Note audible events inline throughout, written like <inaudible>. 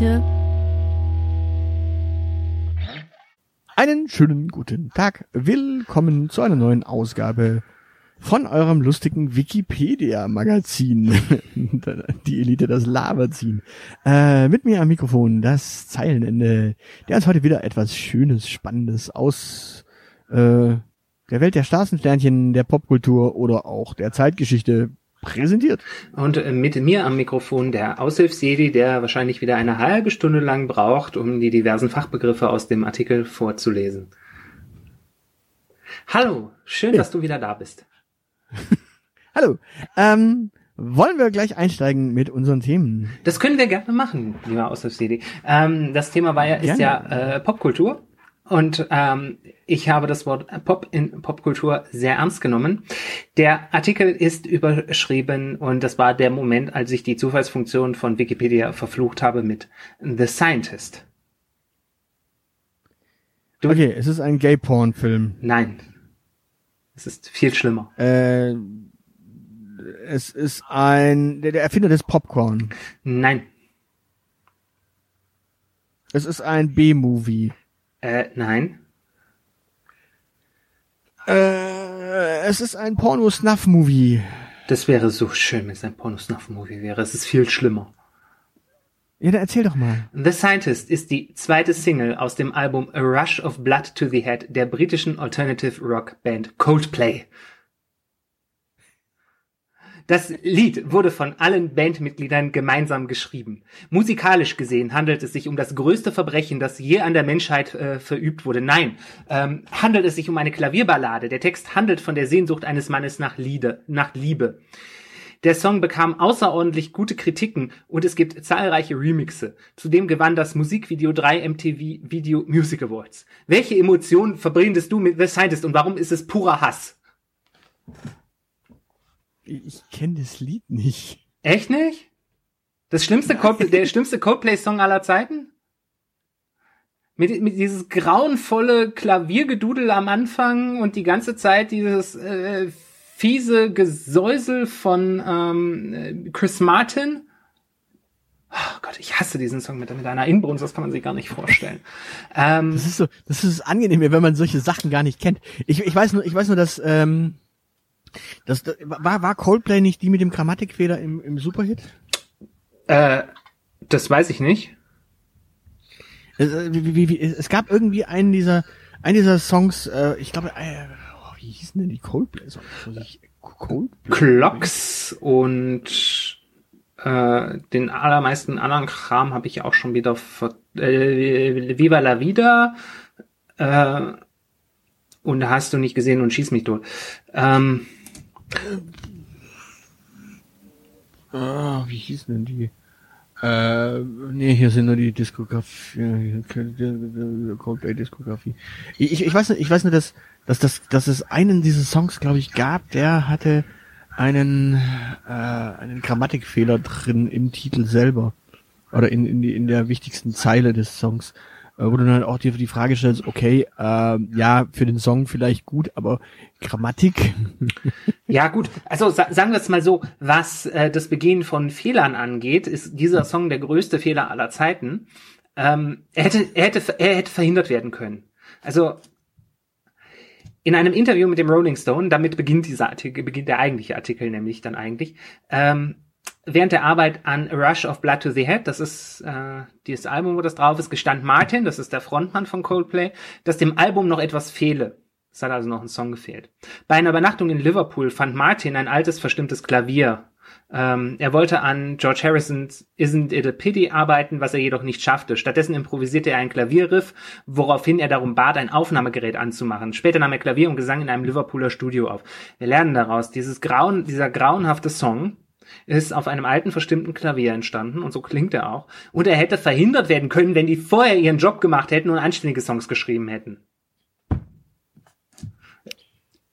Die Elite. Einen schönen guten Tag. Willkommen zu einer neuen Ausgabe von eurem lustigen Wikipedia-Magazin. <laughs> Die Elite, das Laberziehen. Äh, mit mir am Mikrofon das Zeilenende, der uns heute wieder etwas Schönes, Spannendes aus äh, der Welt der Straßensternchen, der Popkultur oder auch der Zeitgeschichte präsentiert. Und äh, mit mir am Mikrofon der Aushilfsjedi, der wahrscheinlich wieder eine halbe Stunde lang braucht, um die diversen Fachbegriffe aus dem Artikel vorzulesen. Hallo, schön, Ja. dass du wieder da bist. <laughs> Hallo. Ähm, wollen wir gleich einsteigen mit unseren Themen? Das können wir gerne machen, lieber Aushilfsjedi. Ähm, das Thema war ja, ist Gerne. ja äh, Popkultur. Und ähm, ich habe das Wort Pop in Popkultur sehr ernst genommen. Der Artikel ist überschrieben und das war der Moment, als ich die Zufallsfunktion von Wikipedia verflucht habe mit The Scientist. Du- Okay, es ist ein Gay-Porn-Film. Nein. Es ist viel schlimmer. Äh, es ist ein der, der Erfinder des Popcorn. Nein. Es ist ein B-Movie. Äh, nein. Äh, es ist ein Porno-Snuff-Movie. Das wäre so schön, wenn es ein Porno-Snuff-Movie wäre. Es ist viel schlimmer. Ja, dann erzähl doch mal. The Scientist ist die zweite Single aus dem Album A Rush of Blood to the Head der britischen Alternative Rock Band Coldplay. Das Lied wurde von allen Bandmitgliedern gemeinsam geschrieben. Musikalisch gesehen handelt es sich um das größte Verbrechen, das je an der Menschheit äh, verübt wurde. Nein, ähm, handelt es sich um eine Klavierballade. Der Text handelt von der Sehnsucht eines Mannes nach, Liede, nach Liebe. Der Song bekam außerordentlich gute Kritiken und es gibt zahlreiche Remixe. Zudem gewann das Musikvideo drei MTV Video Music Awards. Welche Emotionen verbindest du mit The Scientist und warum ist es purer Hass? Ich, kenne das Lied nicht. Echt nicht? Das schlimmste Coldplay, der schlimmste Coldplay-Song aller Zeiten? Mit, mit dieses grauenvolle Klaviergedudel am Anfang und die ganze Zeit dieses äh, fiese Gesäusel von ähm, äh, Chris Martin. Oh Gott, ich hasse diesen Song mit, mit einer Inbrunst, das kann man sich gar nicht vorstellen. Ähm, Das ist so, das ist angenehm, wenn man solche Sachen gar nicht kennt. Ich, ich weiß nur, ich weiß nur, dass ähm, das, das war war Coldplay nicht die mit dem Grammatikfehler im, im Superhit? äh, das weiß ich nicht. Es, äh, wie, wie, wie, es gab irgendwie einen dieser einen dieser Songs, äh, ich glaube, äh, oh, wie hießen denn die Coldplay-Songs? Coldplay? Clocks und äh, den allermeisten anderen Kram habe ich auch schon wieder ver äh, Viva la Vida äh, und hast du nicht gesehen und schieß mich tot. Ähm, Ah, wie hießen denn die? Äh, nee, hier sind nur die Diskografie, die Coldplay-Diskografie. Ich, ich weiß ich weiß nur, dass, dass, dass, dass es einen dieser Songs, glaube ich, gab, der hatte einen, äh, einen Grammatikfehler drin im Titel selber. Oder in, in, die, in der wichtigsten Zeile des Songs. Äh, wo du dann auch dir die Frage stellst, okay, äh, ja, für den Song vielleicht gut, aber Grammatik? <laughs> ja gut, also sa sagen wir es mal so, was äh, das Begehen von Fehlern angeht, ist dieser Song der größte Fehler aller Zeiten. Ähm, er, hätte, er, hätte, er hätte verhindert werden können. Also in einem Interview mit dem Rolling Stone, damit beginnt dieser Artikel, beginnt der eigentliche Artikel nämlich dann eigentlich, ähm, während der Arbeit an A Rush of Blood to the Head, das ist äh, dieses Album, wo das drauf ist, gestand Martin, das ist der Frontmann von Coldplay, dass dem Album noch etwas fehle. Es hat also noch ein Song gefehlt. Bei einer Übernachtung in Liverpool fand Martin ein altes, verstimmtes Klavier. Ähm, er wollte an George Harrisons Isn't It a Pity arbeiten, was er jedoch nicht schaffte. Stattdessen improvisierte er ein Klavierriff, woraufhin er darum bat, ein Aufnahmegerät anzumachen. Später nahm er Klavier und Gesang in einem Liverpooler Studio auf. Wir lernen daraus, dieses grauen, dieser grauenhafte Song ist auf einem alten verstimmten Klavier entstanden und so klingt er auch. Und er hätte verhindert werden können, wenn die vorher ihren Job gemacht hätten und anständige Songs geschrieben hätten.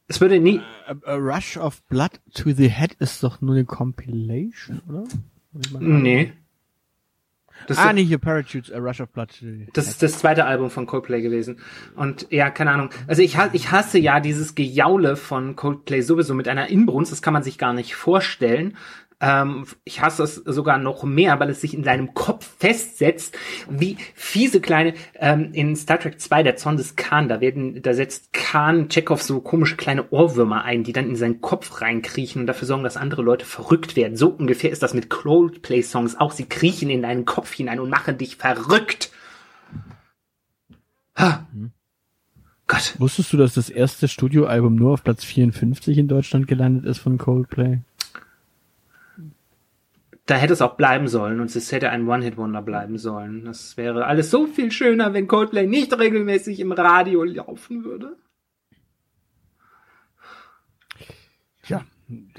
Es würde nie. A, a Rush of Blood to the Head ist doch nur eine Compilation, oder? Nee. Das ah, nee, hier Parachutes, A Rush of Blood. Das ist das zweite Album von Coldplay gewesen. Und ja, keine Ahnung. Also ich, ich hasse ja dieses Gejaule von Coldplay sowieso mit einer Inbrunst. Das kann man sich gar nicht vorstellen. Ähm, ich hasse es sogar noch mehr, weil es sich in deinem Kopf festsetzt, wie fiese kleine, ähm, in Star Trek 2, der Zorn des Khan, da werden, da setzt Khan Chekhov so komische kleine Ohrwürmer ein, die dann in seinen Kopf reinkriechen und dafür sorgen, dass andere Leute verrückt werden. So ungefähr ist das mit Coldplay-Songs auch. Sie kriechen in deinen Kopf hinein und machen dich verrückt. Ha. Mhm. Gott. Wusstest du, dass das erste Studioalbum nur auf Platz 54 in Deutschland gelandet ist von Coldplay? Da hätte es auch bleiben sollen und es hätte ein One-Hit-Wonder bleiben sollen. Das wäre alles so viel schöner, wenn Coldplay nicht regelmäßig im Radio laufen würde. Ja,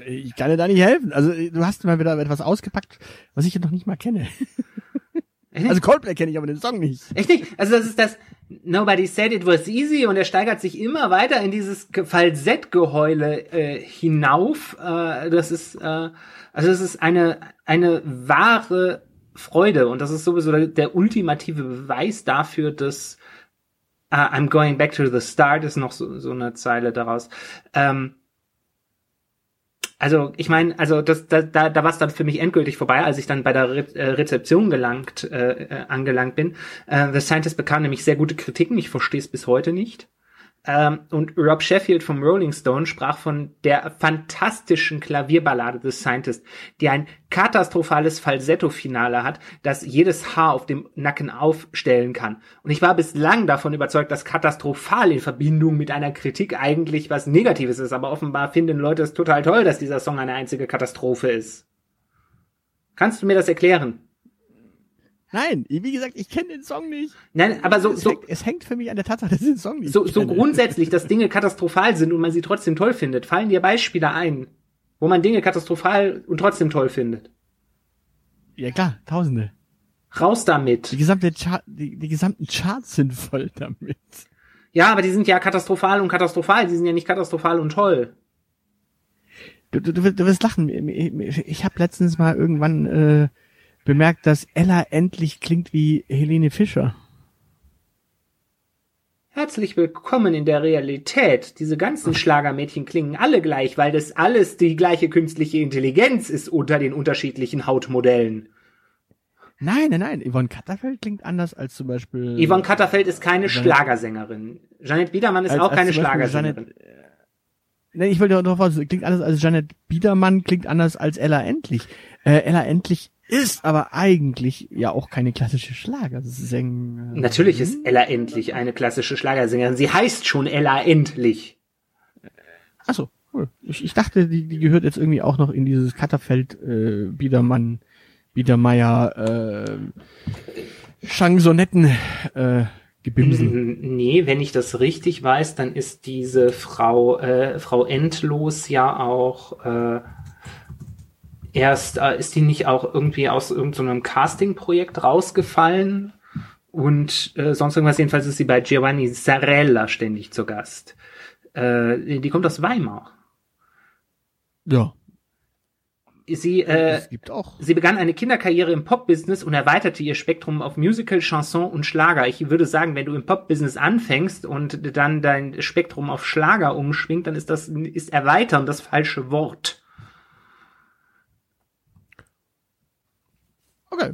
ich kann dir da nicht helfen. Also du hast mal wieder etwas ausgepackt, was ich noch nicht mal kenne. <laughs> Also Coldplay kenne ich aber den Song nicht. Echt nicht? Also das ist das Nobody said it was easy und er steigert sich immer weiter in dieses Falsettgeheule äh, hinauf. Äh, das ist äh, also es ist eine, eine wahre Freude und das ist sowieso der, der ultimative Beweis dafür, dass uh, I'm going back to the start ist noch so, so eine Zeile daraus. Ähm, also ich meine, also das, da, da, da war es dann für mich endgültig vorbei, als ich dann bei der Re äh, Rezeption gelangt, äh, äh, angelangt bin. Äh, The Scientist bekam nämlich sehr gute Kritiken, ich verstehe es bis heute nicht. Ähm, und Rob Sheffield vom Rolling Stone sprach von der fantastischen Klavierballade des Scientist, die ein katastrophales Falsetto-Finale hat, das jedes Haar auf dem Nacken aufstellen kann. Und ich war bislang davon überzeugt, dass katastrophal in Verbindung mit einer Kritik eigentlich was Negatives ist, aber offenbar finden Leute es total toll, dass dieser Song eine einzige Katastrophe ist. Kannst du mir das erklären? Nein, wie gesagt, ich kenne den Song nicht. Nein, aber so, es, so hängt, es hängt für mich an der Tatsache, dass ich den Song nicht So, so grundsätzlich, dass Dinge katastrophal sind und man sie trotzdem toll findet. Fallen dir Beispiele ein, wo man Dinge katastrophal und trotzdem toll findet? Ja klar, Tausende. Raus damit. Die gesamte Chart, die, die gesamten Charts sind voll damit. Ja, aber die sind ja katastrophal und katastrophal. Die sind ja nicht katastrophal und toll. Du, du, du wirst lachen. Ich habe letztens mal irgendwann äh, bemerkt, dass Ella endlich klingt wie Helene Fischer. Herzlich willkommen in der Realität. Diese ganzen Schlagermädchen klingen alle gleich, weil das alles die gleiche künstliche Intelligenz ist unter den unterschiedlichen Hautmodellen. Nein, nein, nein. Yvonne Katterfeld klingt anders als zum Beispiel. Yvonne Katterfeld ist keine Janet, Schlagersängerin. Janet Biedermann ist als, auch keine Schlagersängerin. Janet, äh, nein, ich wollte doch was, klingt anders als Janet Biedermann, klingt anders als Ella Endlich. Äh, Ella Endlich ist aber eigentlich ja auch keine klassische Schlagersängerin. Natürlich ist Ella Endlich eine klassische Schlagersängerin. Sie heißt schon Ella Endlich. Achso, cool. Ich, ich dachte, die, die gehört jetzt irgendwie auch noch in dieses Katterfeld äh, Biedermann, Biedermeier, äh, Chansonetten äh, Gebimsel. Nee, wenn ich das richtig weiß, dann ist diese Frau, äh, Frau Endlos ja auch äh, erst äh, ist die nicht auch irgendwie aus irgendeinem so Casting-Projekt rausgefallen und äh, sonst irgendwas. Jedenfalls ist sie bei Giovanni Zarella ständig zu Gast. Äh, die kommt aus Weimar. Ja. Sie, äh, sie begann eine Kinderkarriere im Pop-Business und erweiterte ihr Spektrum auf Musical, Chanson und Schlager. Ich würde sagen, wenn du im Pop-Business anfängst und dann dein Spektrum auf Schlager umschwingt, dann ist das ist erweitern das falsche Wort. Okay.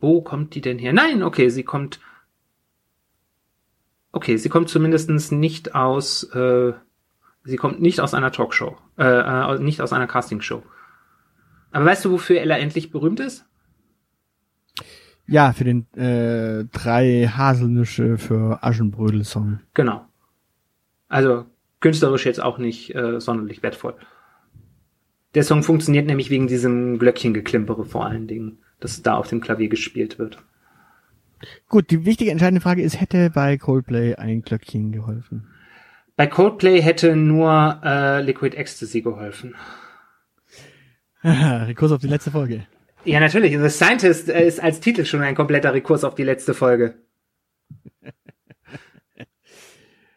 Wo kommt die denn her? Nein, okay, sie kommt. Okay, sie kommt zumindestens nicht aus. Äh, sie kommt nicht aus einer Talkshow. Äh, äh, nicht aus einer Castingshow. Aber weißt du, wofür Ella endlich berühmt ist? Ja, für den äh, drei Haselnüsse für Aschenbrödel-Song. Genau. Also künstlerisch jetzt auch nicht äh, sonderlich wertvoll. Der Song funktioniert nämlich wegen diesem Glöckchengeklimpere vor allen Dingen, das da auf dem Klavier gespielt wird. Gut, die wichtige entscheidende Frage ist, hätte bei Coldplay ein Glöckchen geholfen? Bei Coldplay hätte nur äh, Liquid Ecstasy geholfen. <laughs> Rekurs auf die letzte Folge. Ja, natürlich. The Scientist äh, ist als Titel schon ein kompletter Rekurs auf die letzte Folge. <laughs>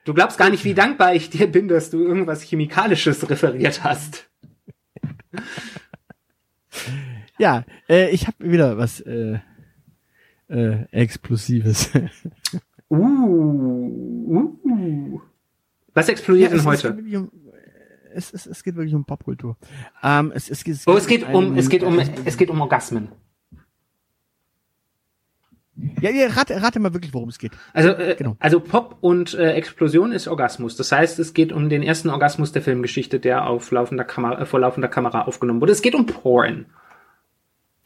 Du glaubst gar nicht, wie dankbar ich dir bin, dass du irgendwas Chemikalisches referiert hast. <laughs> Ja, äh, ich habe wieder was äh, äh, Explosives. uh, uh. Was explodiert ja, denn heute? Um, es, es, es geht wirklich um Popkultur. Ähm, es, es, es, oh, es geht um, es geht um, es geht um Orgasmen. Ja, ja rate, rate mal wirklich, worum es geht. Also, äh, genau. also Pop und äh, Explosion ist Orgasmus. Das heißt, es geht um den ersten Orgasmus der Filmgeschichte, der auf laufender Kamera, äh, vor laufender Kamera aufgenommen wurde. Es geht um Porn.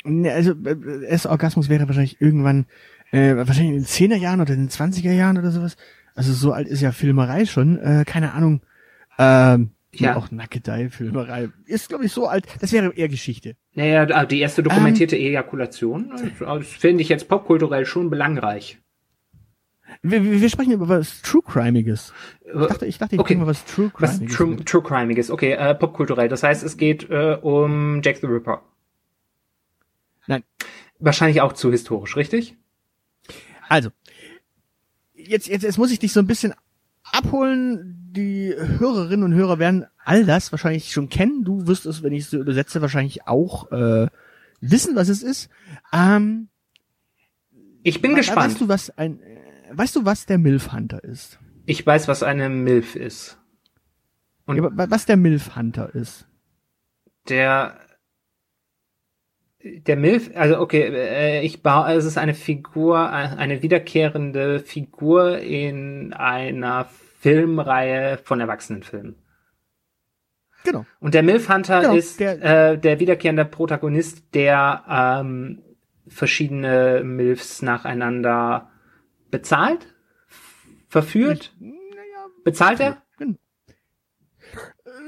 Also, äh, erster Orgasmus wäre wahrscheinlich irgendwann, äh, wahrscheinlich in den 10er Jahren oder in den 20er Jahren oder sowas. Also so alt ist ja Filmerei schon. Äh, keine Ahnung. Ähm, ja. Auch Nackedei-Filmerei. Ist, glaube ich, so alt. Das wäre eher Geschichte. Naja, die erste dokumentierte ähm, Ejakulation, das finde ich jetzt popkulturell schon belangreich. Wir, wir sprechen über was True Crimeiges. Ich dachte, ich dachte, ich okay. mal was True Crimeiges. Was True, True Crimeiges, okay, äh, popkulturell. Das heißt, es geht äh, um Jack the Ripper. Wahrscheinlich auch zu historisch, richtig? Also, jetzt, jetzt, jetzt muss ich dich so ein bisschen abholen. Die Hörerinnen und Hörer werden all das wahrscheinlich schon kennen. Du wirst es, wenn ich es so übersetze, wahrscheinlich auch äh, wissen, was es ist. Ähm, ich bin gespannt. Weißt du, was ein, weißt du, was der Milf Hunter ist? Ich weiß, was eine Milf ist. Und ja, was der Milf Hunter ist? Der der Milf, also okay, äh, ich baue, es ist eine Figur, eine wiederkehrende Figur in einer Filmreihe von Erwachsenenfilmen. Genau. Und der Milf Hunter genau, ist der, äh, der wiederkehrende Protagonist, der ähm, verschiedene Milfs nacheinander bezahlt, verführt. Naja, bezahlt er?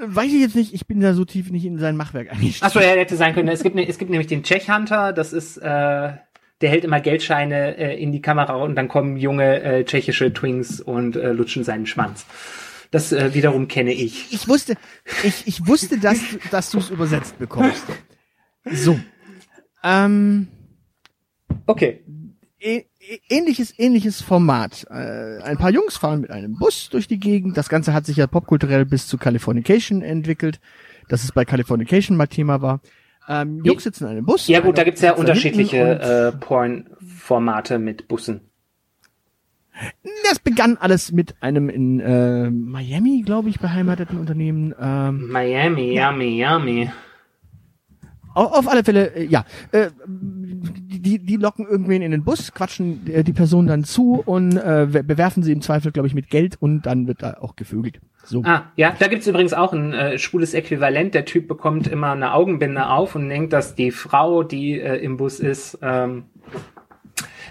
Weiß ich jetzt nicht, ich bin da so tief nicht in sein Machwerk eingestiegen. Achso, er hätte sein können. Es gibt, ne, es gibt nämlich den Czech Hunter, das ist, äh, der hält immer Geldscheine äh, in die Kamera und dann kommen junge äh, tschechische Twins und äh, lutschen seinen Schwanz. Das äh, wiederum kenne ich. Ich wusste, ich, ich wusste, dass, dass du es übersetzt bekommst. So. Ähm, okay. Ähnliches, ähnliches Format. Äh, ein paar Jungs fahren mit einem Bus durch die Gegend. Das Ganze hat sich ja popkulturell bis zu Californication entwickelt, dass es bei Californication mal Thema war. Ähm, Jungs sitzen in einem Bus. Ja gut, da gibt's ja unterschiedliche äh, Porn-Formate mit Bussen. Das begann alles mit einem in äh, Miami, glaube ich, beheimateten Unternehmen. Ähm, Miami, ja. yummy, yummy. Auf, auf alle Fälle, äh, ja. Äh, die, die locken irgendwen in den Bus, quatschen äh, die Person dann zu und äh, bewerfen sie im Zweifel, glaube ich, mit Geld und dann wird da auch gevögelt. So. Ah, ja, da gibt's übrigens auch ein äh, schwules Äquivalent. Der Typ bekommt immer eine Augenbinde auf und denkt, dass die Frau, die äh, im Bus ist, ähm,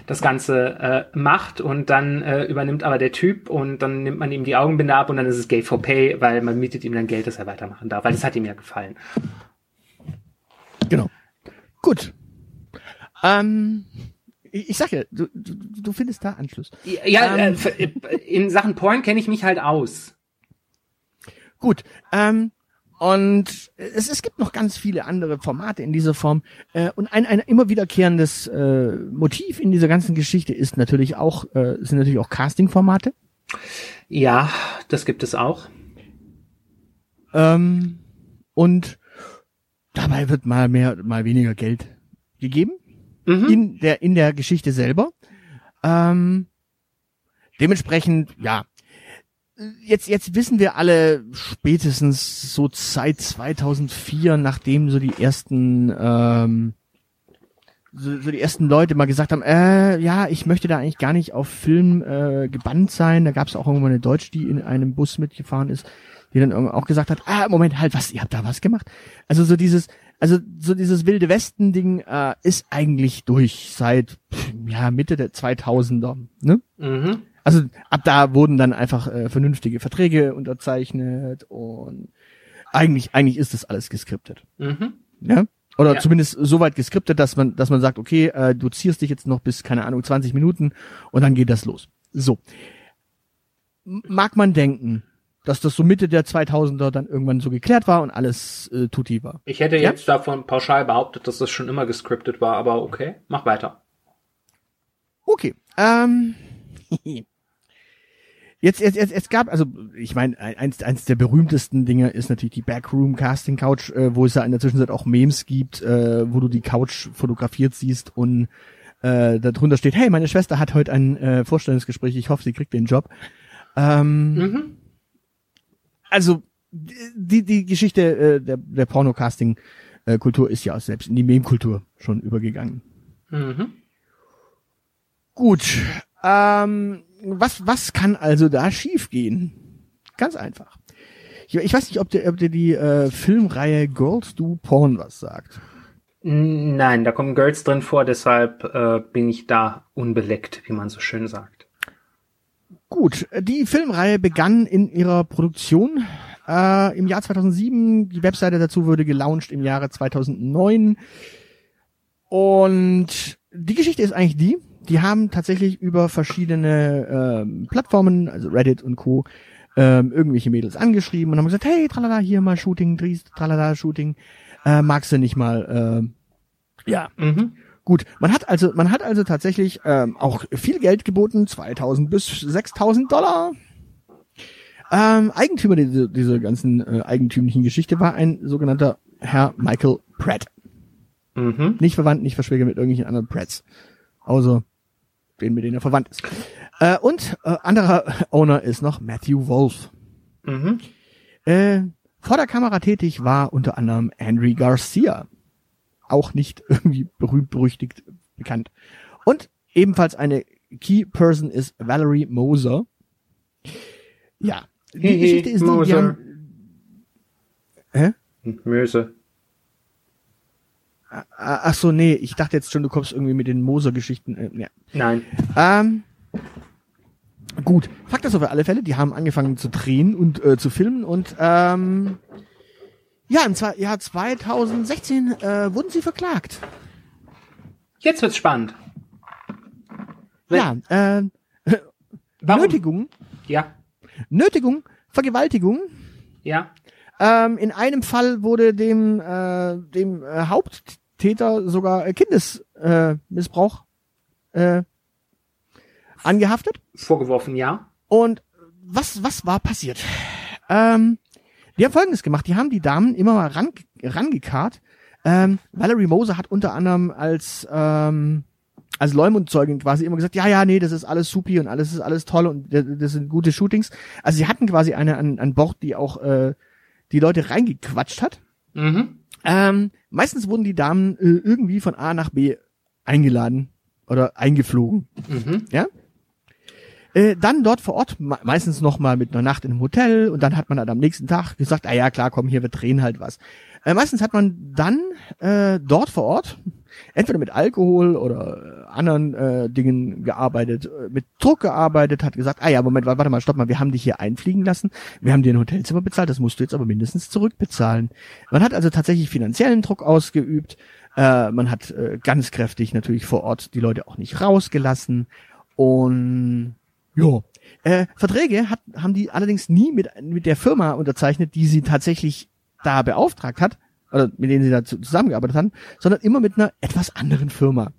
das Ganze äh, macht und dann äh, übernimmt aber der Typ und dann nimmt man ihm die Augenbinde ab und dann ist es Gay for Pay, weil man mietet ihm dann Geld, dass er weitermachen darf, weil das hat ihm ja gefallen. Genau. Gut. Ähm, ich, sag ja, du, du, du findest da Anschluss. Ja, ähm, äh, in Sachen Porn kenne ich mich halt aus. Gut. Ähm, und es, es gibt noch ganz viele andere Formate in dieser Form. Äh, und ein, ein immer wiederkehrendes äh, Motiv in dieser ganzen Geschichte ist natürlich auch, äh, sind natürlich auch Casting-Formate. Ja, das gibt es auch. Ähm, und dabei wird mal mehr, mal weniger Geld gegeben. Mhm. In der, in der Geschichte selber. Ähm, dementsprechend, ja, jetzt, jetzt wissen wir alle spätestens so seit 2004, nachdem so die ersten, ähm, so, so die ersten Leute mal gesagt haben, äh, ja, ich möchte da eigentlich gar nicht auf Film äh, gebannt sein. Da gab es auch irgendwann eine Deutsche, die in einem Bus mitgefahren ist, die dann auch gesagt hat, ah, Moment, halt, was, ihr habt da was gemacht? Also so dieses, also so dieses wilde Westen-Ding äh, ist eigentlich durch seit ja Mitte der 2000er. Ne? Mhm. Also ab da wurden dann einfach äh, vernünftige Verträge unterzeichnet und eigentlich eigentlich ist das alles geskriptet. Mhm. Ja? Oder Ja. zumindest so weit geskriptet, dass man, dass man sagt, okay, äh, du ziehst dich jetzt noch bis, keine Ahnung, 20 Minuten und dann geht das los. So. Mag man denken, dass das so Mitte der 2000er dann irgendwann so geklärt war und alles äh, tutti war. Ich hätte Ja? jetzt davon pauschal behauptet, dass das schon immer gescriptet war, aber okay, mach weiter. Okay. Ähm, <laughs> jetzt, jetzt, jetzt, es gab, also ich meine, eins, eins der berühmtesten Dinge ist natürlich die Backroom Casting Couch, äh, wo es ja in der Zwischenzeit auch Memes gibt, äh, wo du die Couch fotografiert siehst und äh, darunter steht, hey, meine Schwester hat heute ein äh, Vorstellungsgespräch, ich hoffe, sie kriegt den Job. Ähm, Mhm. Also die, die Geschichte äh, der, der Porno-Casting-Kultur ist ja auch selbst in die Meme-Kultur schon übergegangen. Mhm. Gut. Ähm, was, was kann also da schiefgehen? Ganz einfach. Ich, ich weiß nicht, ob dir, ob dir die äh, Filmreihe Girls Do Porn was sagt. Nein, da kommen Girls drin vor, deshalb äh, bin ich da unbeleckt, wie man so schön sagt. Gut, die Filmreihe begann in ihrer Produktion äh, im Jahr 2007. Die Webseite dazu wurde gelauncht im Jahre 2009. Und die Geschichte ist eigentlich die, die haben tatsächlich über verschiedene ähm, Plattformen, also Reddit und Co., ähm, irgendwelche Mädels angeschrieben und haben gesagt, hey, tralala, hier mal Shooting, Dries, tralala, Shooting, äh, magst du nicht mal, äh, ja, Mhm. Gut, man hat also, man hat also tatsächlich ähm, auch viel Geld geboten, 2000 bis 6000 Dollar. Ähm, Eigentümer dieser, dieser ganzen äh, eigentümlichen Geschichte war ein sogenannter Herr Michael Pratt. Mhm. Nicht verwandt, nicht verschwägert mit irgendwelchen anderen Pratts. Außer den, mit denen er verwandt ist. Äh, und äh, anderer Owner ist noch Matthew Wolf. Mhm. Äh, vor der Kamera tätig war unter anderem Henry Garcia. Auch nicht irgendwie berühmt, berüchtigt, bekannt. Und ebenfalls eine Key Person ist Valerie Moser. Ja. Die Hehe, Geschichte ist die, die Moser. haben, Hä? Möse. Ah, Ach so, nee, ich dachte jetzt schon, du kommst irgendwie mit den Moser-Geschichten. Äh, ja. Nein. Ähm, gut, Fakt ist auf alle Fälle, die haben angefangen zu drehen und äh, zu filmen und ähm, ja, im Zwei- Jahr 2016 äh, wurden sie verklagt. Jetzt wird's spannend. Wenn- Ja, äh, <laughs> Warum? Nötigung, Ja. Nötigung, Vergewaltigung. Ja. Ähm, in einem Fall wurde dem, äh, dem äh, Haupttäter sogar äh, Kindesmissbrauch äh, äh, angehaftet. Vorgeworfen, ja. Und was, was war passiert? Ähm, die haben Folgendes gemacht. Die haben die Damen immer mal ran, rangekarrt. Ähm, Valerie Moser hat unter anderem als, ähm, als Leumundzeugin quasi immer gesagt, ja, ja, nee, das ist alles supi und alles ist alles toll und das sind gute Shootings. Also sie hatten quasi eine an, an Bord, die auch äh, die Leute reingequatscht hat. Mhm. Ähm, meistens wurden die Damen äh, irgendwie von A nach B eingeladen oder eingeflogen. Mhm. Ja? Äh, dann dort vor Ort, me meistens noch mal mit einer Nacht in einem Hotel und dann hat man dann am nächsten Tag gesagt, ah ja, klar, komm, hier, wir drehen halt was. Äh, meistens hat man dann äh, dort vor Ort entweder mit Alkohol oder äh, anderen äh, Dingen gearbeitet, äh, mit Druck gearbeitet, hat gesagt, ah ja, Moment, wa- warte mal, stopp mal, wir haben dich hier einfliegen lassen, wir haben dir ein Hotelzimmer bezahlt, das musst du jetzt aber mindestens zurückbezahlen. Man hat also tatsächlich finanziellen Druck ausgeübt, äh, man hat äh, ganz kräftig natürlich vor Ort die Leute auch nicht rausgelassen und ja. Äh, Verträge hat, haben die allerdings nie mit, mit der Firma unterzeichnet, die sie tatsächlich da beauftragt hat, oder mit denen sie da zu- zusammengearbeitet haben, sondern immer mit einer etwas anderen Firma.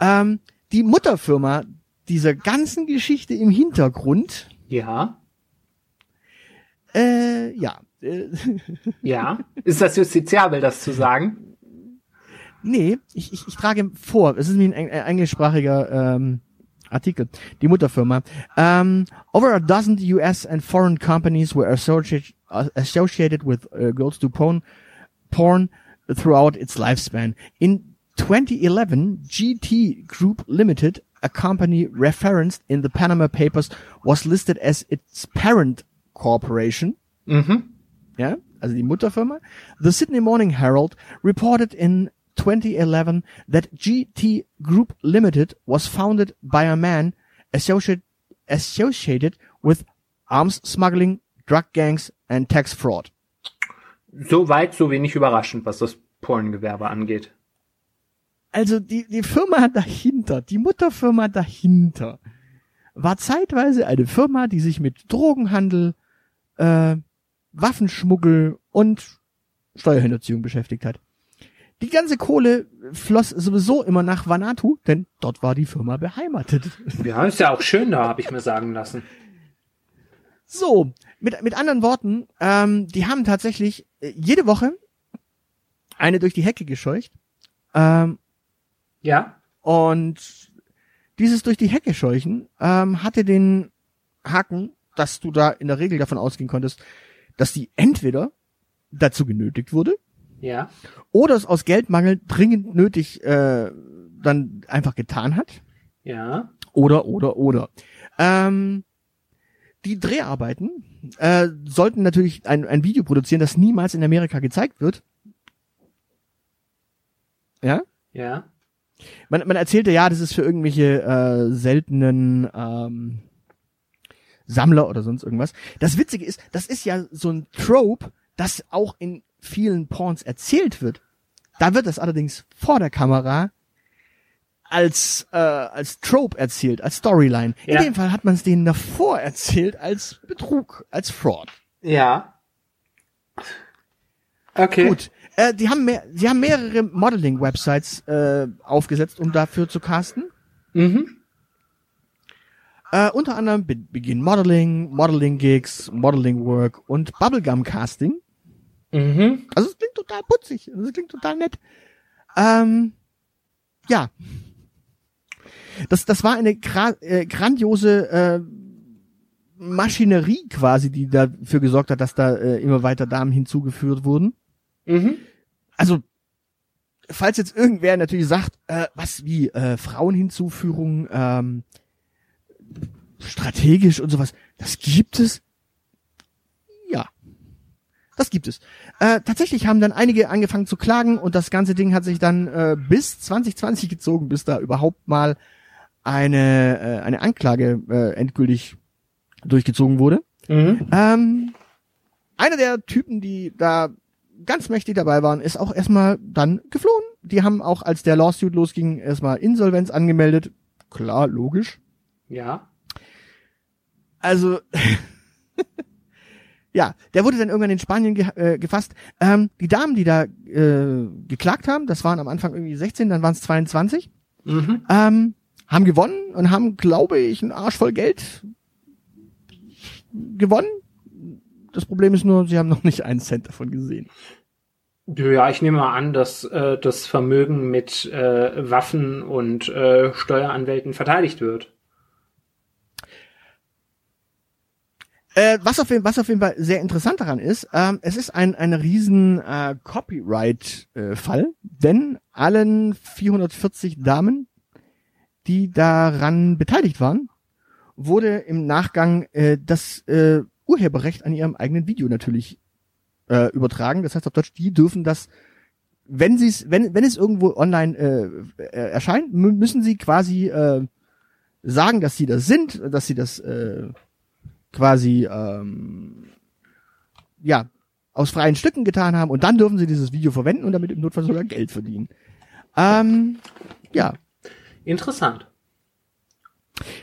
Ähm, die Mutterfirma dieser ganzen Geschichte im Hintergrund, Ja. äh, ja, <laughs> Ja. Ist das justiziabel, das zu sagen? nee, ich, ich, ich trage vor, es ist nämlich ein eng- englischsprachiger ähm, Artikel, die Mutterfirma. Um, over a dozen US and foreign companies were associated, uh, associated with uh, Girls Do Porn, porn throughout its lifespan. In 2011, GT Group Limited, a company referenced in the Panama Papers, was listed as its parent corporation. Mhm. Ja, also die Mutterfirma, the Sydney Morning Herald reported in 2011 that GT Group Limited was founded by a man associated, associated with arms smuggling, drug gangs and tax fraud. So weit, so wenig überraschend, was das Porngewerbe angeht. Also die, die Firma dahinter, die Mutterfirma dahinter, war zeitweise eine Firma, die sich mit Drogenhandel, äh, Waffenschmuggel und Steuerhinterziehung beschäftigt hat. Die ganze Kohle floss sowieso immer nach Vanuatu, denn dort war die Firma beheimatet. Ja, ist ja auch schön da, habe ich mir sagen lassen. So, mit, mit anderen Worten, ähm, die haben tatsächlich äh, jede Woche eine durch die Hecke gescheucht. Ähm, Ja, und dieses durch die Hecke scheuchen ähm, hatte den Haken, dass du da in der Regel davon ausgehen konntest, dass die entweder dazu genötigt wurde ja, oder es aus Geldmangel dringend nötig äh, dann einfach getan hat. ja. Oder, oder, oder. Ähm, die Dreharbeiten äh, sollten natürlich ein, ein Video produzieren, das niemals in Amerika gezeigt wird. Ja? Ja. Man, man erzählte ja, das ist für irgendwelche äh, seltenen ähm, Sammler oder sonst irgendwas. Das Witzige ist, das ist ja so ein Trope, das auch in vielen Porns erzählt wird. Da wird das allerdings vor der Kamera als äh, als Trope erzählt, als Storyline. Ja. In dem Fall hat man es denen davor erzählt als Betrug, als Fraud. Ja. Okay. Gut. Äh, die haben mehr, sie haben mehrere Modeling-Websites äh, aufgesetzt, um dafür zu casten. Mhm. Äh, unter anderem Be Begin Modeling, Modeling Gigs, Modeling Work und Bubblegum Casting. Mhm. Also es klingt total putzig, also es klingt total nett. Ähm, ja. Das, das war eine gra äh, grandiose äh, Maschinerie quasi, die dafür gesorgt hat, dass da äh, immer weiter Damen hinzugeführt wurden. Mhm. Also, falls jetzt irgendwer natürlich sagt, äh, was wie äh, Frauenhinzuführung, ähm, strategisch und sowas, das gibt es. Das gibt es. Äh, tatsächlich haben dann einige angefangen zu klagen und das ganze Ding hat sich dann äh, bis 2020 gezogen, bis da überhaupt mal eine äh, eine Anklage äh, endgültig durchgezogen wurde. Mhm. Ähm, einer der Typen, die da ganz mächtig dabei waren, ist auch erstmal dann geflohen. Die haben auch, als der Lawsuit losging, erstmal Insolvenz angemeldet. Klar, logisch. Ja. Also, <laughs> ja, der wurde dann irgendwann in Spanien ge äh, gefasst. Ähm, die Damen, die da äh, geklagt haben, das waren am Anfang irgendwie 16, dann waren es 22, Mhm. ähm, haben gewonnen und haben, glaube ich, einen Arsch voll Geld gewonnen. Das Problem ist nur, sie haben noch nicht einen Cent davon gesehen. Ja, ich nehme mal an, dass äh, das Vermögen mit äh, Waffen und äh, Steueranwälten verteidigt wird. Äh, was, auf jeden, was auf jeden Fall sehr interessant daran ist, ähm, es ist ein, ein riesen äh, Copyright-Fall, denn allen 440 Damen, die daran beteiligt waren, wurde im Nachgang äh, das äh, Urheberrecht an ihrem eigenen Video natürlich äh, übertragen. Das heißt auf Deutsch, die dürfen das, wenn sie es, wenn, wenn es irgendwo online äh, äh, erscheint, mü- müssen sie quasi äh, sagen, dass sie das sind, dass sie das äh, quasi ähm, ja aus freien Stücken getan haben und dann dürfen sie dieses Video verwenden und damit im Notfall sogar Geld verdienen. Ähm, ja, Interessant.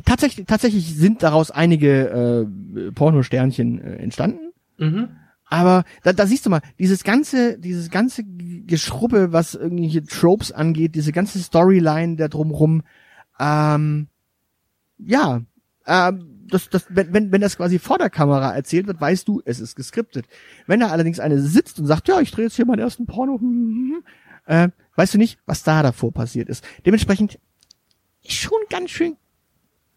tatsächlich tatsächlich sind daraus einige äh, Pornosternchen äh, entstanden. Mhm. Aber da, da siehst du mal, dieses ganze, dieses ganze Geschruppe, was irgendwelche Tropes angeht, diese ganze Storyline da drumrum, ähm, ja, ähm, das, das, wenn, wenn, wenn das quasi vor der Kamera erzählt wird, weißt du, es ist geskriptet. Wenn da allerdings eine sitzt und sagt, ja, ich drehe jetzt hier meinen ersten Porno, hm, hm, hm, äh, weißt du nicht, was da davor passiert ist. Dementsprechend schon ganz schön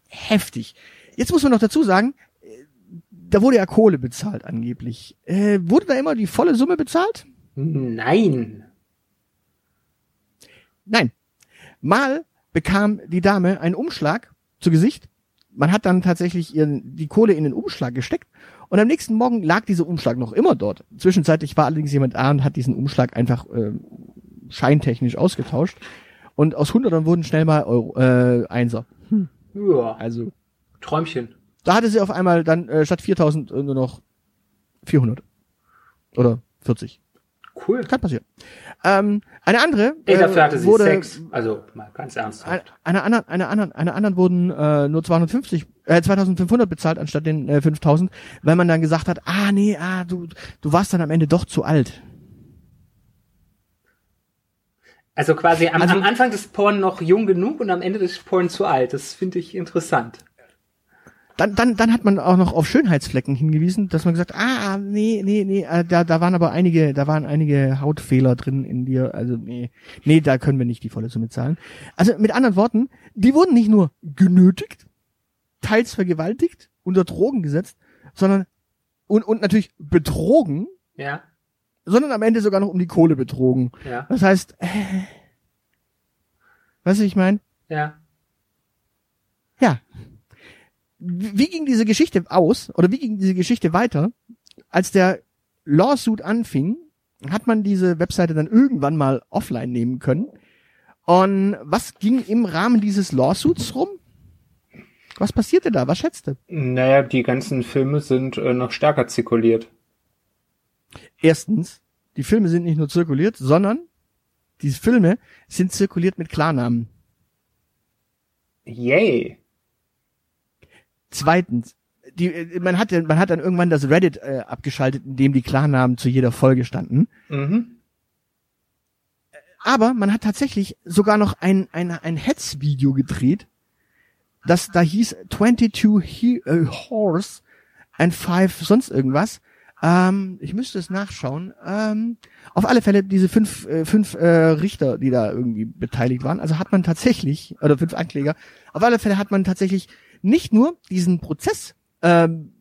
heftig. Jetzt muss man noch dazu sagen, äh, da wurde ja Kohle bezahlt angeblich. Äh, wurde da immer die volle Summe bezahlt? Nein. Nein. Mal bekam die Dame einen Umschlag zu Gesicht. Man hat dann tatsächlich ihren, die Kohle in den Umschlag gesteckt Und am nächsten Morgen lag dieser Umschlag noch immer dort. Zwischenzeitlich war allerdings jemand da und hat diesen Umschlag einfach äh, scheintechnisch ausgetauscht. Und aus Hundertern wurden schnell mal Euro, äh, Einser. Ja, Also Träumchen. da hatte sie auf einmal dann äh, statt 4000 nur noch 400. Oder 40. Cool. Kann passieren. Ähm, eine andere Ey, äh, dafür hatte sie wurde, Sex. Also, mal ganz ernsthaft. eine anderen, eine anderen, eine anderen wurden äh, nur 250, äh, 2500 bezahlt anstatt den äh, 5000, weil man dann gesagt hat, ah nee, ah du, du warst dann am Ende doch zu alt. Also quasi am, Also- am Anfang des Porn noch jung genug und am Ende des Porn zu alt. Das finde ich interessant. Dann, dann, dann hat man auch noch auf Schönheitsflecken hingewiesen, dass man gesagt, ah nee, nee, nee, äh, da, da waren aber einige, da waren einige Hautfehler drin in dir, also nee, nee, da können wir nicht die volle Summe zahlen. Also mit anderen Worten, die wurden nicht nur genötigt, teils vergewaltigt, unter Drogen gesetzt, sondern und, und natürlich betrogen, Ja, sondern am Ende sogar noch um die Kohle betrogen. ja, Das heißt, äh, weißt du, ich meine? ja. Ja. Wie ging diese Geschichte aus oder wie ging diese Geschichte weiter? Als der Lawsuit anfing, hat man diese Webseite dann irgendwann mal offline nehmen können. Und was ging im Rahmen dieses Lawsuits rum? Was passierte da? Was schätzte? Naja, die ganzen Filme sind äh, noch stärker zirkuliert. Erstens, die Filme sind nicht nur zirkuliert, sondern die Filme sind zirkuliert mit Klarnamen. Yay. Zweitens, die, äh, man hat, man hat dann irgendwann das Reddit äh, abgeschaltet, in dem die Klarnamen zu jeder Folge standen. Mhm. Aber man hat tatsächlich sogar noch ein, ein, ein Hetzvideo gedreht, das da hieß 22 he äh, Horse and 5 sonst irgendwas. Ähm, ich müsste es nachschauen. Ähm, auf alle Fälle diese fünf, äh, fünf äh, Richter, die da irgendwie beteiligt waren. Also hat man tatsächlich, oder fünf Ankläger, auf alle Fälle hat man tatsächlich nicht nur diesen Prozess ähm,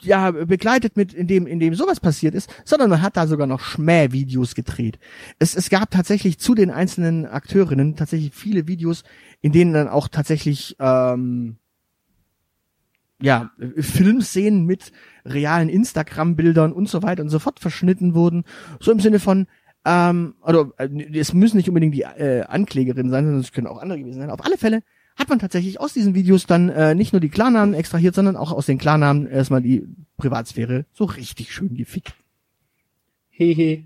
ja begleitet mit in dem in dem sowas passiert ist, sondern man hat da sogar noch Schmähvideos gedreht. Es, es gab tatsächlich zu den einzelnen Akteurinnen tatsächlich viele Videos, in denen dann auch tatsächlich ähm, ja Filmszenen mit realen Instagram-Bildern und so weiter und so fort verschnitten wurden, so im Sinne von ähm, äh, es müssen nicht unbedingt die äh, Anklägerinnen sein, sondern es können auch andere gewesen sein. Auf alle Fälle hat man tatsächlich aus diesen Videos dann äh, nicht nur die Klarnamen extrahiert, sondern auch aus den Klarnamen erstmal die Privatsphäre so richtig schön gefickt. Hehe.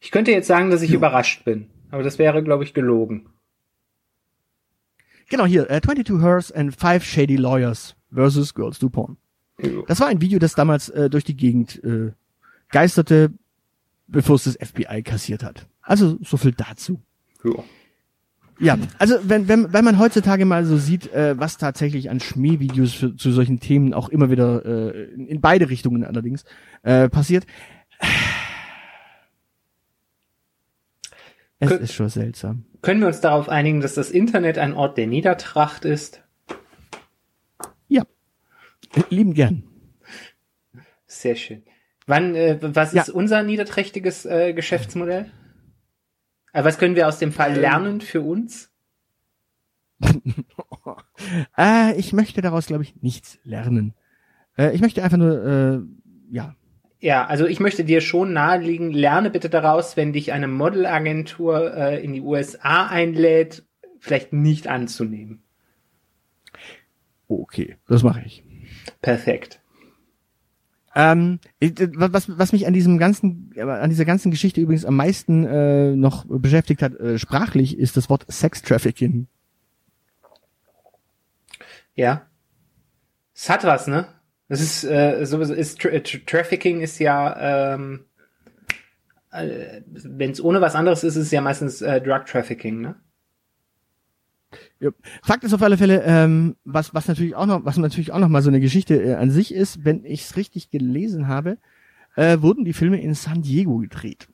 Ich könnte jetzt sagen, dass ich überrascht bin, aber das wäre, glaube ich, gelogen. Genau hier, äh, 22 Hers and 5 Shady Lawyers versus Girls Do Porn. Das war ein Video, das damals äh, durch die Gegend äh, geisterte, bevor es das FBI kassiert hat. Also so viel dazu. Ja. Ja, also wenn, wenn, wenn man heutzutage mal so sieht, äh, was tatsächlich an Schmähvideos für, zu solchen Themen auch immer wieder äh, in, beide Richtungen allerdings äh, passiert, <sighs> es Kö- ist schon seltsam. Können wir uns darauf einigen, dass das Internet ein Ort der Niedertracht ist? Ja, lieben gern. Sehr schön. Wann, äh, was Ja. ist unser niederträchtiges äh, Geschäftsmodell? Äh, was können wir aus dem Fall lernen für uns? <laughs> Äh, ich möchte daraus, glaube ich, nichts lernen. Äh, ich möchte einfach nur, äh, ja, Ja, also ich möchte dir schon nahelegen, lerne bitte daraus, wenn dich eine Modelagentur äh, in die USA einlädt, vielleicht nicht anzunehmen. okay, das mache ich. Perfekt. Ähm, was, was mich an diesem ganzen, an dieser ganzen Geschichte übrigens am meisten äh, noch beschäftigt hat, äh, sprachlich, ist das Wort Sex Trafficking. Ja. Es hat was, ne? Das ist äh, sowieso ist Tra Tra Trafficking ist ja ähm, äh, wenn es ohne was anderes ist, ist es ja meistens äh, Drug Trafficking, ne? Ja. Fakt ist auf alle Fälle, ähm, was, was natürlich auch noch, was natürlich auch noch mal so eine Geschichte äh, an sich ist, wenn ich es richtig gelesen habe, äh, wurden die Filme in San Diego gedreht.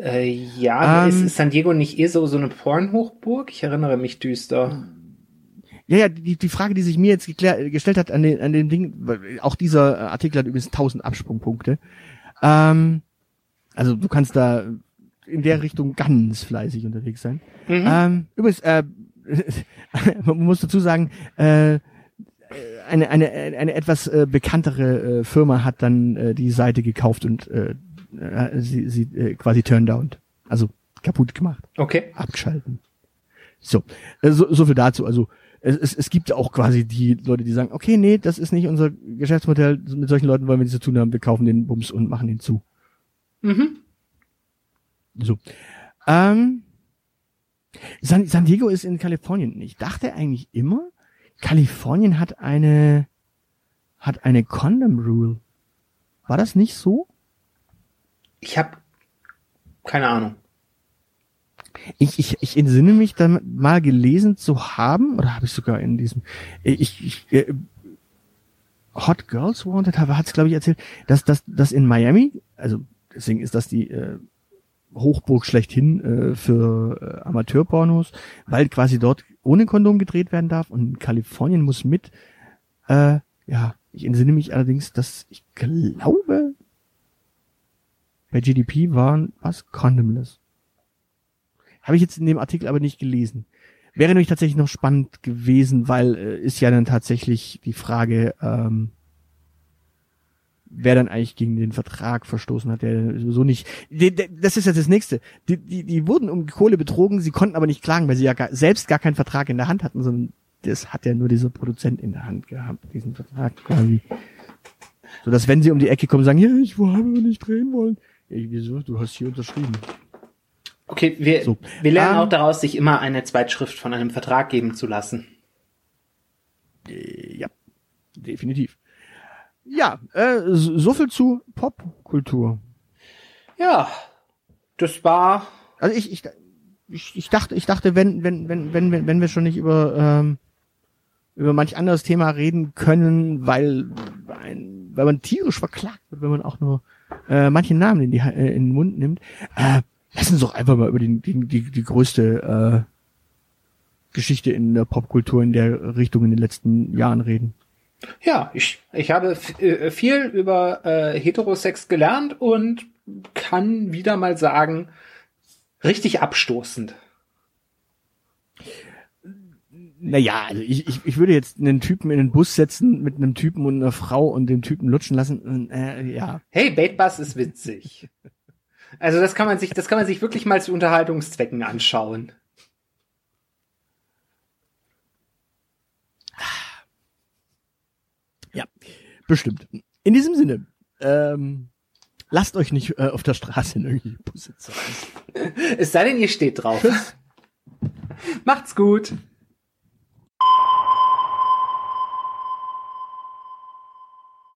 Äh, ja, Ähm, ist, San Diego nicht eh so so eine Pornhochburg? Ich erinnere mich düster. Ja, ja, die, die Frage, die sich mir jetzt geklär, gestellt hat an den, an den Ding, auch dieser äh, Artikel hat übrigens 1000 Absprungpunkte. Ähm, also du kannst da in der Richtung ganz fleißig unterwegs sein. Mhm. Ähm, übrigens, äh, <laughs> man muss dazu sagen, äh, eine, eine, eine etwas äh, bekanntere äh, Firma hat dann äh, die Seite gekauft und äh, äh, sie, sie äh, quasi turned down. Also kaputt gemacht. Okay. Abgeschalten. So, äh, so, so viel dazu. Also es, es, es gibt auch quasi die Leute, die sagen, okay, nee, das ist nicht unser Geschäftsmodell, mit solchen Leuten wollen wir nichts zu tun haben, wir kaufen den Bums und machen ihn zu. Mhm. So. Ähm, San, San Diego ist in Kalifornien. Ich dachte eigentlich immer, Kalifornien hat eine hat eine Condom Rule. War das nicht so? Ich habe keine Ahnung. Ich, ich, ich entsinne mich dann mal gelesen zu haben, oder habe ich sogar in diesem, ich, ich äh, Hot Girls Wanted hat es, glaube ich, erzählt, dass, dass, dass in Miami, also deswegen ist das die äh, Hochburg schlechthin äh, für äh, Amateurpornos, weil quasi dort ohne Kondom gedreht werden darf und Kalifornien muss mit, äh, ja, ich entsinne mich allerdings, dass ich glaube, bei GDP waren was condomless. Habe ich jetzt in dem Artikel aber nicht gelesen. Wäre nämlich tatsächlich noch spannend gewesen, weil äh, ist ja dann tatsächlich die Frage, ähm, wer dann eigentlich gegen den Vertrag verstoßen hat, der sowieso nicht. Das ist jetzt das nächste. Die, die, die wurden um Kohle betrogen, sie konnten aber nicht klagen, weil sie ja gar, selbst gar keinen Vertrag in der Hand hatten, sondern das hat ja nur dieser Produzent in der Hand gehabt, diesen Vertrag quasi. So dass wenn sie um die Ecke kommen, sagen, ja, ich habe nicht drehen wollen. Ja, wieso? Du hast hier unterschrieben. Okay, wir, So. wir lernen Ähm, auch daraus, sich immer eine Zweitschrift von einem Vertrag geben zu lassen. Äh, Ja, definitiv. Ja, äh, so viel zu Popkultur. Ja, das war Also ich, ich, ich, ich dachte, ich dachte, wenn, wenn, wenn, wenn, wenn, wenn wir schon nicht über, ähm, über manch anderes Thema reden können, weil, ein, weil man tierisch verklagt wird, wenn man auch nur äh, manche Namen in, die, äh, in den Mund nimmt, äh, lass uns doch einfach mal über die, die, die, die größte äh, Geschichte in der Popkultur in der Richtung in den letzten Jahren reden. Ja, ich, ich habe äh, viel über äh, Heterosex gelernt und kann wieder mal sagen, richtig abstoßend. Naja, also ich, ich, ich würde jetzt einen Typen in den Bus setzen mit einem Typen und einer Frau und den Typen lutschen lassen. und, Äh, ja. Hey, Baitbus ist witzig. <laughs> Also das kann man sich, das kann man sich wirklich mal zu Unterhaltungszwecken anschauen. Ja, bestimmt. In diesem Sinne, ähm, lasst euch nicht äh, auf der Straße in irgendwelche Busse. Es sei denn, ihr steht drauf. Macht's gut.